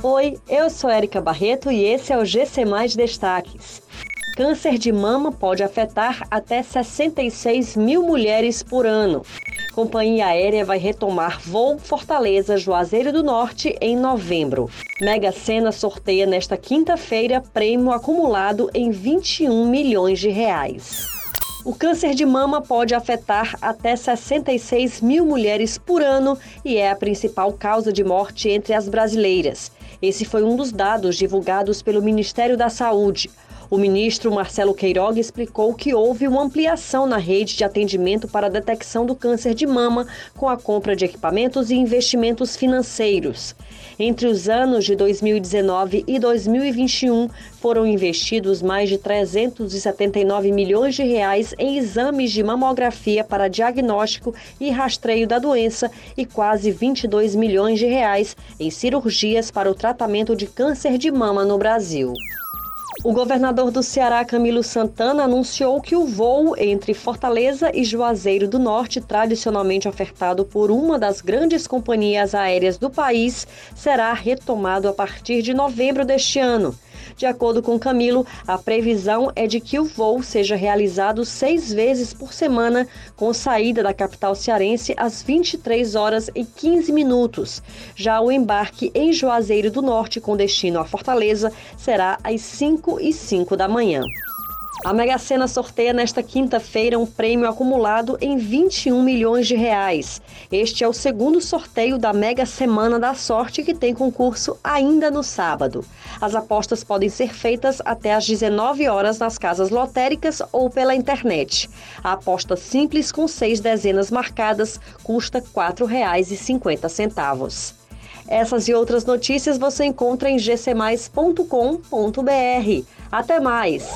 Oi, eu sou Érica Barreto e esse é o GC Mais Destaques. Câncer de mama pode afetar até 66 mil mulheres por ano. Companhia aérea vai retomar voo Fortaleza Juazeiro do Norte em novembro. Mega Sena sorteia nesta quinta-feira prêmio acumulado em 21 milhões de reais. O câncer de mama pode afetar até 66 mil mulheres por ano e é a principal causa de morte entre as brasileiras. Esse foi um dos dados divulgados pelo Ministério da Saúde. O ministro Marcelo Queiroga explicou que houve uma ampliação na rede de atendimento para a detecção do câncer de mama com a compra de equipamentos e investimentos financeiros. Entre os anos de 2019 e 2021, foram investidos mais de 379 milhões de reais em exames de mamografia para diagnóstico e rastreio da doença e quase 22 milhões de reais em cirurgias para o tratamento de câncer de mama no Brasil. O governador do Ceará, Camilo Santana, anunciou que o voo entre Fortaleza e Juazeiro do Norte, tradicionalmente ofertado por uma das grandes companhias aéreas do país, será retomado a partir de novembro deste ano. De acordo com Camilo, a previsão é de que o voo seja realizado seis vezes por semana, com saída da capital cearense às 23 horas e 15 minutos. Já o embarque em Juazeiro do Norte, com destino a Fortaleza, será às 5 e 5 da manhã. A Mega Sena sorteia nesta quinta-feira um prêmio acumulado em 21 milhões de reais. Este é o segundo sorteio da Mega Semana da Sorte que tem concurso ainda no sábado. As apostas podem ser feitas até às 19 horas nas casas lotéricas ou pela internet. A aposta simples com seis dezenas marcadas custa R$ 4,50. Essas e outras notícias você encontra em gcmais.com.br. Até mais!